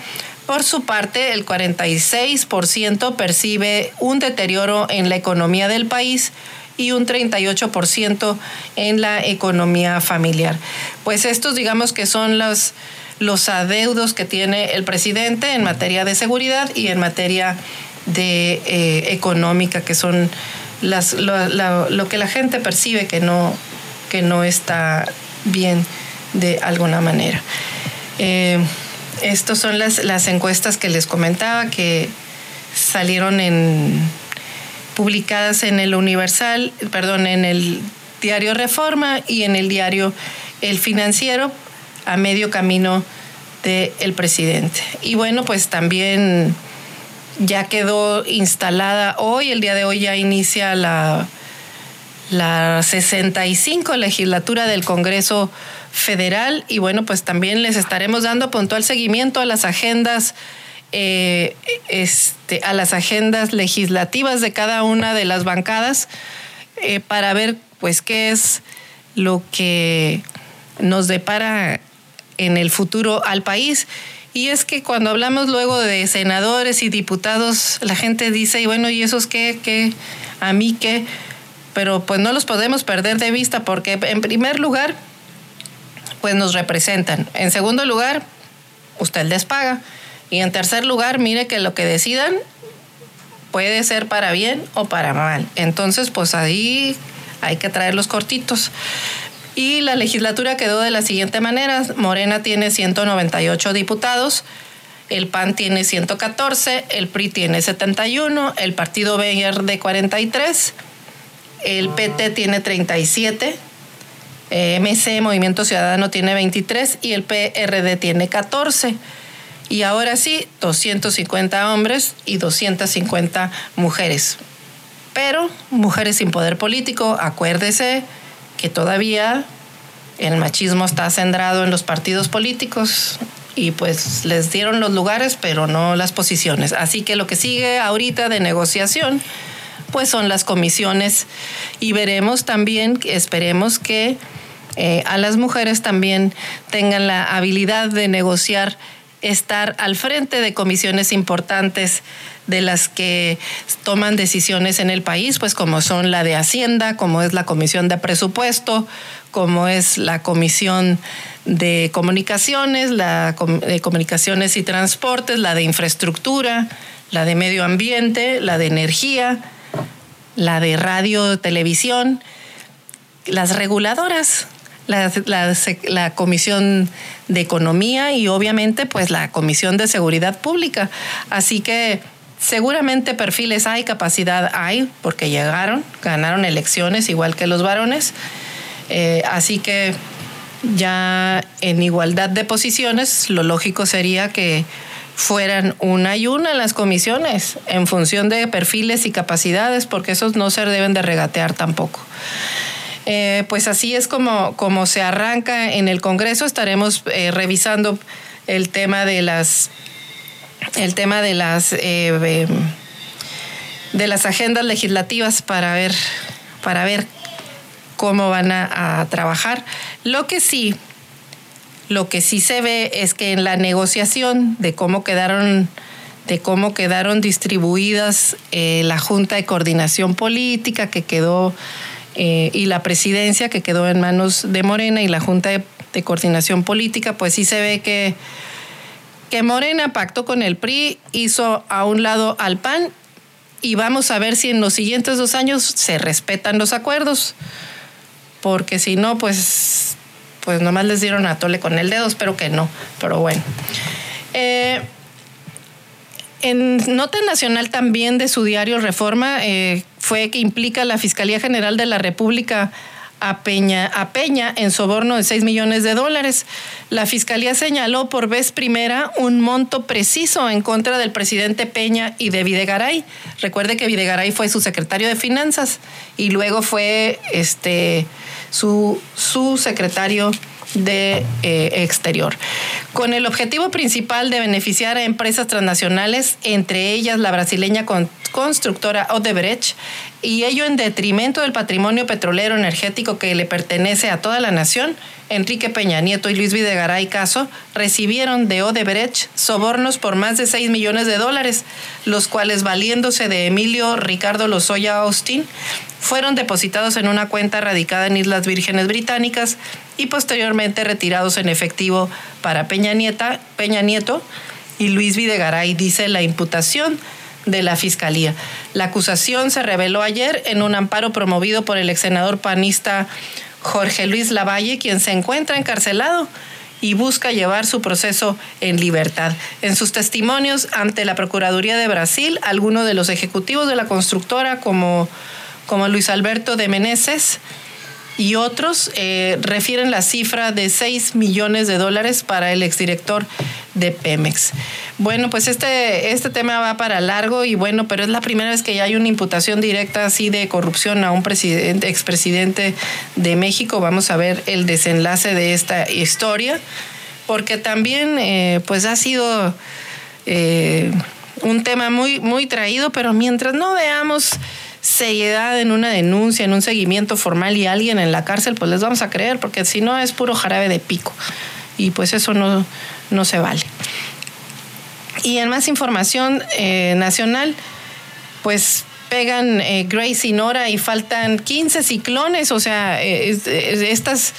Por su parte, el 46% percibe un deterioro en la economía del país y un 38% en la economía familiar. Pues estos digamos que son los, los adeudos que tiene el presidente en materia de seguridad y en materia de eh, económica, que son las, lo, que la gente percibe que no, que no está bien de alguna manera. Eh, estas son las, las encuestas que les comentaba que salieron en publicadas en el Universal, perdón, en el diario Reforma y en el diario El Financiero a medio camino del presidente. Y bueno, pues también ya quedó instalada hoy, el día de hoy ya inicia la, la 65 legislatura del Congreso federal y bueno, pues también les estaremos dando puntual seguimiento a las agendas. Eh, este, a las agendas legislativas de cada una de las bancadas. eh, para ver pues qué es lo que nos depara en el futuro al país. Y es que cuando hablamos luego de senadores y diputados, la gente dice, y bueno, ¿y esos qué? ¿Qué? ¿A mí qué? Pero pues no los podemos perder de vista porque en primer lugar, pues nos representan. En segundo lugar, usted les paga. Y en tercer lugar, mire que lo que decidan puede ser para bien o para mal. Entonces, pues ahí hay que traer los cortitos. Y la legislatura quedó de la siguiente manera. Morena tiene 198 diputados, el PAN tiene 114, el PRI tiene 71, el Partido Verde 43, el PT tiene 37, eh, MC, Movimiento Ciudadano, tiene 23 y el PRD tiene 14. Y ahora sí, 250 hombres y 250 mujeres. Pero mujeres sin poder político, acuérdese que todavía el machismo está centrado en los partidos políticos y pues les dieron los lugares, pero no las posiciones. Así que lo que sigue ahorita de negociación, pues son las comisiones y veremos también, esperemos que eh, a las mujeres también tengan la habilidad de negociar estar al frente de comisiones importantes de las que toman decisiones en el país, pues como son la de Hacienda, como es la Comisión de Presupuesto, como es la Comisión de Comunicaciones, la de Comunicaciones y Transportes, la de Infraestructura, la de Medio Ambiente, la de Energía, la de Radio, Televisión, las reguladoras, la, la, Comisión de Economía y obviamente pues la Comisión de Seguridad Pública. Así que seguramente perfiles hay, capacidad hay, porque llegaron, ganaron elecciones igual que los varones. Eh, así que ya en igualdad de posiciones, lo lógico sería que fueran una y una las comisiones en función de perfiles y capacidades, porque esos no se deben de regatear tampoco. Eh, pues así es como, como se arranca en el Congreso. Estaremos eh, revisando el tema de las el tema de las eh, de las agendas legislativas para ver para ver cómo van a, trabajar. Lo que sí, lo que sí se ve es que en la negociación de cómo quedaron de cómo quedaron distribuidas la Junta de Coordinación Política que quedó eh, y la presidencia que quedó en manos de Morena y la Junta de, Coordinación Política, pues sí se ve que, que Morena pactó con el PRI, hizo a un lado al PAN y vamos a ver si en los siguientes dos años se respetan los acuerdos, porque si no, pues, pues nomás les dieron a tole con el dedo, espero que no, pero bueno. Eh, en nota nacional también de su diario Reforma eh, fue que implica la Fiscalía General de la República a Peña, en soborno de 6 millones de dólares. La Fiscalía señaló por vez primera un monto preciso en contra del presidente Peña y de Videgaray. Recuerde que Videgaray fue su secretario de Finanzas y luego fue este, su, su secretario de eh, exterior, con el objetivo principal de beneficiar a empresas transnacionales, entre ellas la brasileña constructora Odebrecht, y ello en detrimento del patrimonio petrolero energético que le pertenece a toda la nación, Enrique Peña Nieto y Luis Videgaray Caso recibieron de Odebrecht sobornos por más de 6 millones de dólares, los cuales valiéndose de Emilio Ricardo Lozoya Austin, fueron depositados en una cuenta radicada en Islas Vírgenes Británicas y posteriormente retirados en efectivo para Peña, Peña Nieto y Luis Videgaray, dice la imputación de la Fiscalía. La acusación se reveló ayer en un amparo promovido por el ex senador panista Jorge Luis Lavalle, quien se encuentra encarcelado y busca llevar su proceso en libertad. En sus testimonios ante la Procuraduría de Brasil, algunos de los ejecutivos de la constructora, como, como Luis Alberto de Meneses, y otros eh, refieren la cifra de 6 millones de dólares para el exdirector de Pemex. Bueno, pues este, este tema va para largo y bueno, pero es la primera vez que ya hay una imputación directa así de corrupción a un presidente, expresidente de México. Vamos a ver el desenlace de esta historia, porque también eh, pues ha sido eh, un tema muy, muy traído, pero mientras no veamos seriedad en una denuncia, en un seguimiento formal y alguien en la cárcel, pues les vamos a creer, porque si no es puro jarabe de pico. Y pues eso no, no se vale. Y en más información eh, nacional, pues pegan eh, Grace y Nora y faltan 15 ciclones, o sea, eh, estas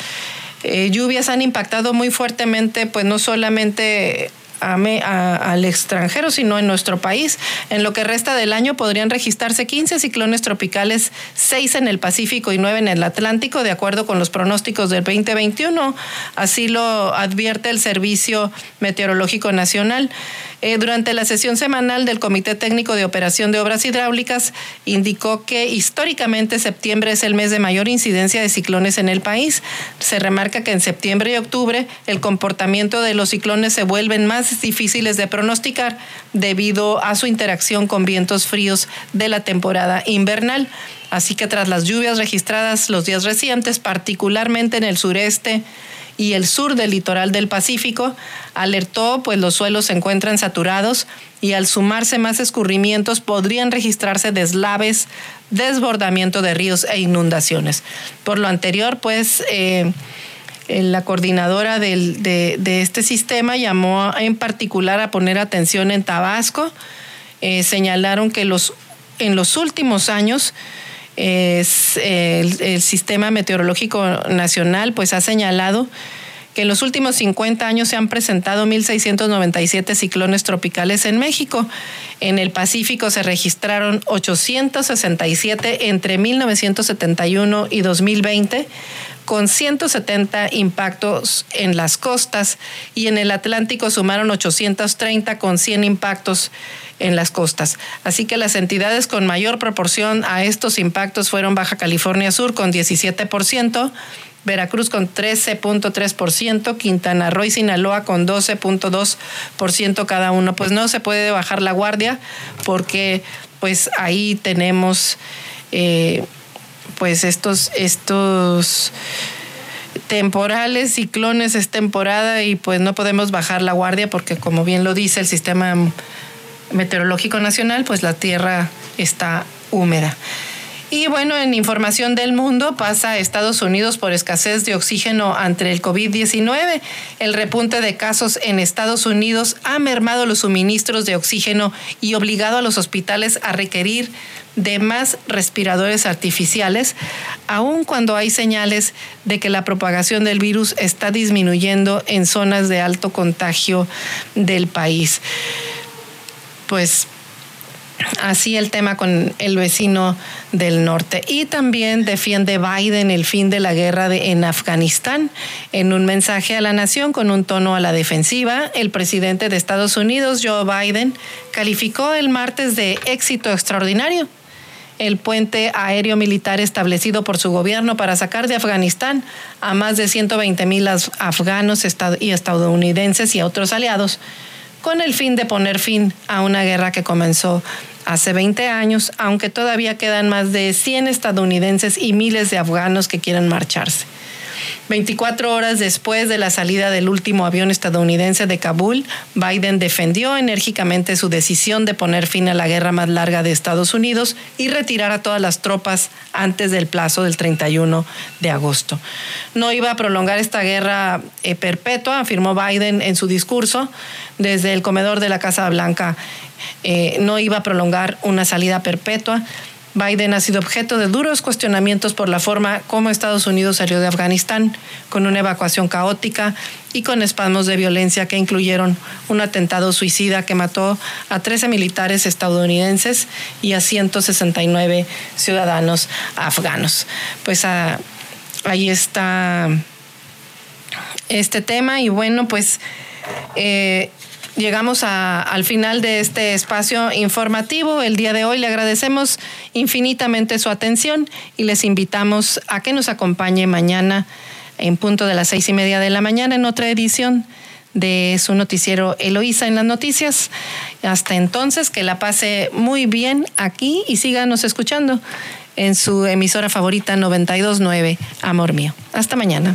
lluvias han impactado muy fuertemente, pues no solamente al extranjero, sino en nuestro país. En lo que resta del año podrían registrarse 15 ciclones tropicales, 6 en el Pacífico y 9 en el Atlántico, de acuerdo con los pronósticos del 2021. Así lo advierte el Servicio Meteorológico Nacional. Eh, durante la sesión semanal del Comité Técnico de Operación de Obras Hidráulicas, indicó que históricamente septiembre es el mes de mayor incidencia de ciclones en el país. Se remarca que en septiembre y octubre el comportamiento de los ciclones se vuelven más difíciles de pronosticar debido a su interacción con vientos fríos de la temporada invernal. Así que tras las lluvias registradas los días recientes, particularmente en el sureste, y el sur del litoral del Pacífico, alertó pues los suelos se encuentran saturados y al sumarse más escurrimientos podrían registrarse deslaves, desbordamiento de ríos e inundaciones. Por lo anterior, pues eh, la coordinadora de, este sistema llamó en particular a poner atención en Tabasco. Eh, señalaron que en los últimos años es, el, Sistema Meteorológico Nacional pues ha señalado que en los últimos 50 años se han presentado 1.697 ciclones tropicales en México. En el Pacífico se registraron 867 entre 1971 y 2020 con 170 impactos en las costas y en el Atlántico sumaron 830 con 100 impactos en las costas. Así que las entidades con mayor proporción a estos impactos fueron Baja California Sur con 17%, Veracruz con 13.3%, Quintana Roo y Sinaloa con 12.2% cada uno. Pues no se puede bajar la guardia porque pues ahí tenemos... Eh, pues estos, estos temporales, ciclones es temporada y pues no podemos bajar la guardia porque como bien lo dice el sistema meteorológico nacional, pues la tierra está húmeda. Y bueno, en información del mundo pasa a Estados Unidos por escasez de oxígeno ante el COVID-19. El repunte de casos en Estados Unidos ha mermado los suministros de oxígeno y obligado a los hospitales a requerir de más respiradores artificiales, aun cuando hay señales de que la propagación del virus está disminuyendo en zonas de alto contagio del país. Pues así el tema con el vecino del norte. Y también defiende Biden el fin de la guerra en Afganistán. En un mensaje a la nación con un tono a la defensiva, el presidente de Estados Unidos, Joe Biden, calificó el martes de éxito extraordinario el puente aéreo militar establecido por su gobierno para sacar de Afganistán a más de 120 mil afganos y estadounidenses y a otros aliados, con el fin de poner fin a una guerra que comenzó hace 20 años, aunque todavía quedan más de 100 estadounidenses y miles de afganos que quieren marcharse. 24 horas después de la salida del último avión estadounidense de Kabul, Biden defendió enérgicamente su decisión de poner fin a la guerra más larga de Estados Unidos y retirar a todas las tropas antes del plazo del 31 de agosto. No iba a prolongar esta guerra eh, perpetua, afirmó Biden en su discurso desde el comedor de la Casa Blanca. Eh, no iba a prolongar una salida perpetua Biden ha sido objeto de duros cuestionamientos por la forma como Estados Unidos salió de Afganistán, con una evacuación caótica y con espasmos de violencia que incluyeron un atentado suicida que mató a 13 militares estadounidenses y a 169 ciudadanos afganos. Pues ah, ahí está este tema y bueno, pues... Eh, llegamos al final de este espacio informativo. El día de hoy le agradecemos infinitamente su atención y les invitamos a que nos acompañe mañana en punto de las seis y media de la mañana en otra edición de su noticiero Eloísa en las noticias. Hasta entonces, que la pase muy bien aquí y síganos escuchando en su emisora favorita 929, Amor Mío. Hasta mañana.